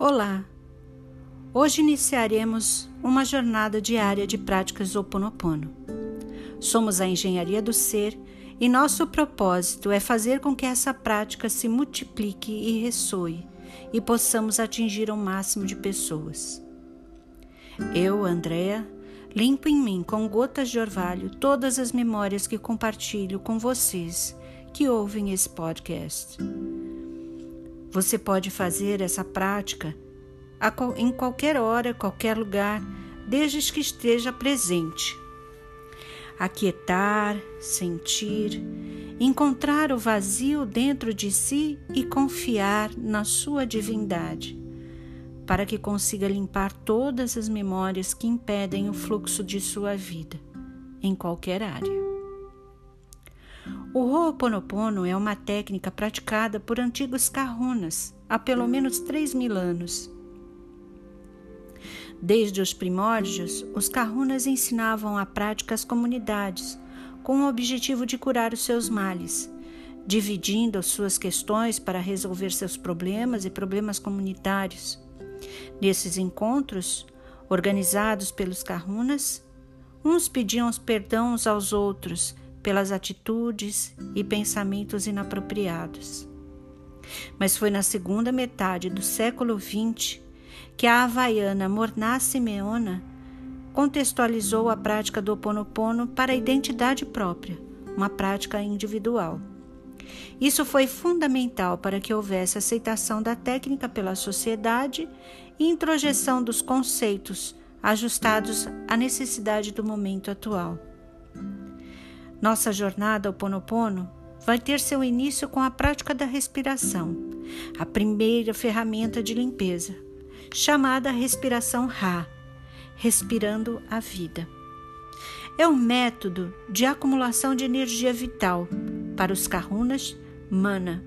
Olá! Hoje iniciaremos uma jornada diária de práticas Oponopono. Somos a Engenharia do Ser e nosso propósito é fazer com que essa prática se multiplique e ressoe e possamos atingir o máximo de pessoas. Eu, Andréa, limpo em mim com gotas de orvalho todas as memórias que compartilho com vocês que ouvem esse podcast. Você pode fazer essa prática em qualquer hora, qualquer lugar, desde que esteja presente. Aquietar, sentir, encontrar o vazio dentro de si e confiar na sua divindade, para que consiga limpar todas as memórias que impedem o fluxo de sua vida, em qualquer área. O Ho'oponopono é uma técnica praticada por antigos kahunas há pelo menos 3 mil anos. Desde os primórdios, os kahunas ensinavam a prática às comunidades, com o objetivo de curar os seus males, dividindo as suas questões para resolver seus problemas e problemas comunitários. Nesses encontros, organizados pelos kahunas, uns pediam perdão aos outros pelas atitudes e pensamentos inapropriados. Mas foi na segunda metade do século XX que a havaiana Morná Simeona contextualizou a prática do Ho Oponopono para a identidade própria, uma prática individual. Isso foi fundamental para que houvesse aceitação da técnica pela sociedade e introjeção dos conceitos ajustados à necessidade do momento atual. Nossa jornada ao Ponopono vai ter seu início com a prática da respiração, a primeira ferramenta de limpeza, chamada respiração Ra, respirando a vida. É um método de acumulação de energia vital para os kahunas, mana,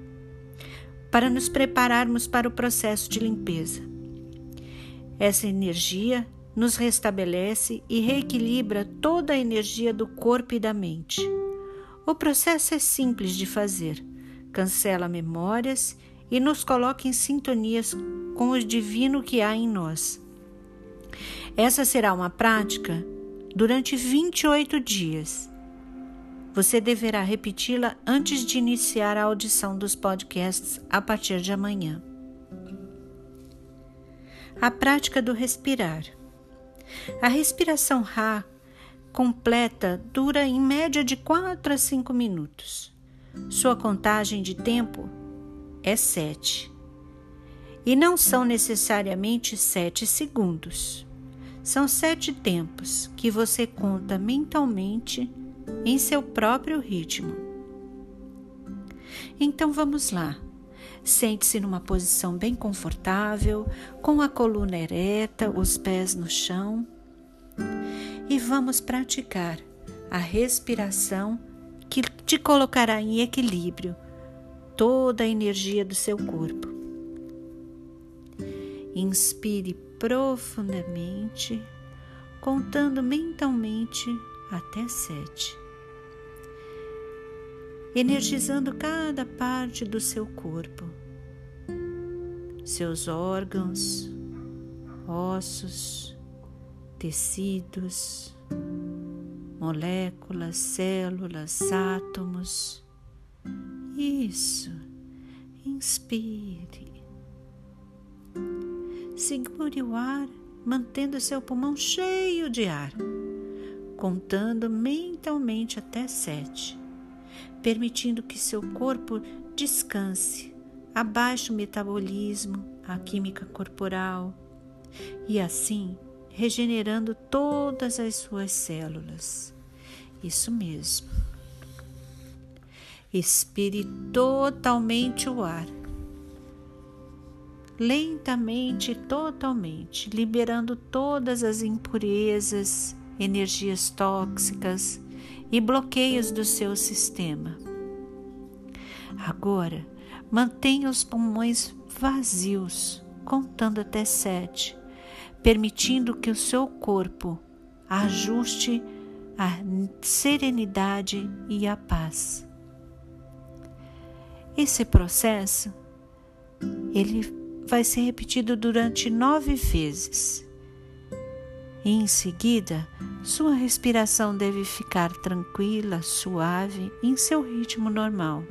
para nos prepararmos para o processo de limpeza. Essa energia nos restabelece e reequilibra toda a energia do corpo e da mente. O processo é simples de fazer, cancela memórias e nos coloca em sintonias com o divino que há em nós. Essa será uma prática durante 28 dias. Você deverá repeti-la antes de iniciar a audição dos podcasts a partir de amanhã. A prática do respirar. A respiração Ra completa dura em média de 4 a 5 minutos. Sua contagem de tempo é 7. E não são necessariamente 7 segundos. São sete tempos que você conta mentalmente em seu próprio ritmo. Então vamos lá. Sente-se numa posição bem confortável, com a coluna ereta, os pés no chão. E vamos praticar a respiração que te colocará em equilíbrio toda a energia do seu corpo. Inspire profundamente, contando mentalmente até sete energizando cada parte do seu corpo, seus órgãos, ossos, tecidos, moléculas, células, átomos. Isso. Inspire. Segure o ar, mantendo seu pulmão cheio de ar, contando mentalmente até sete permitindo que seu corpo descanse, abaixe o metabolismo, a química corporal e assim regenerando todas as suas células. Isso mesmo. Expire totalmente o ar. Lentamente, totalmente, liberando todas as impurezas, energias tóxicas, e bloqueios do seu sistema. Agora, mantenha os pulmões vazios, contando até sete, permitindo que o seu corpo ajuste a serenidade e a paz. Esse processo ele vai ser repetido durante nove vezes. E em seguida, sua respiração deve ficar tranquila, suave, em seu ritmo normal.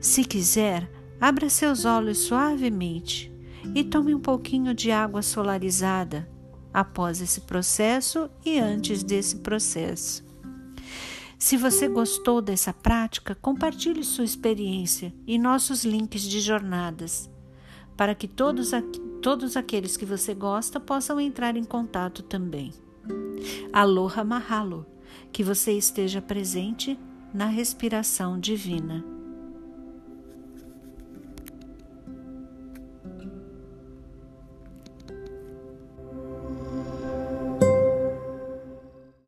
Se quiser, abra seus olhos suavemente e tome um pouquinho de água solarizada após esse processo e antes desse processo. Se você gostou dessa prática, compartilhe sua experiência e nossos links de jornadas, para que todos, todos aqueles que você gosta possam entrar em contato também. Aloha Mahalo, que você esteja presente na respiração divina.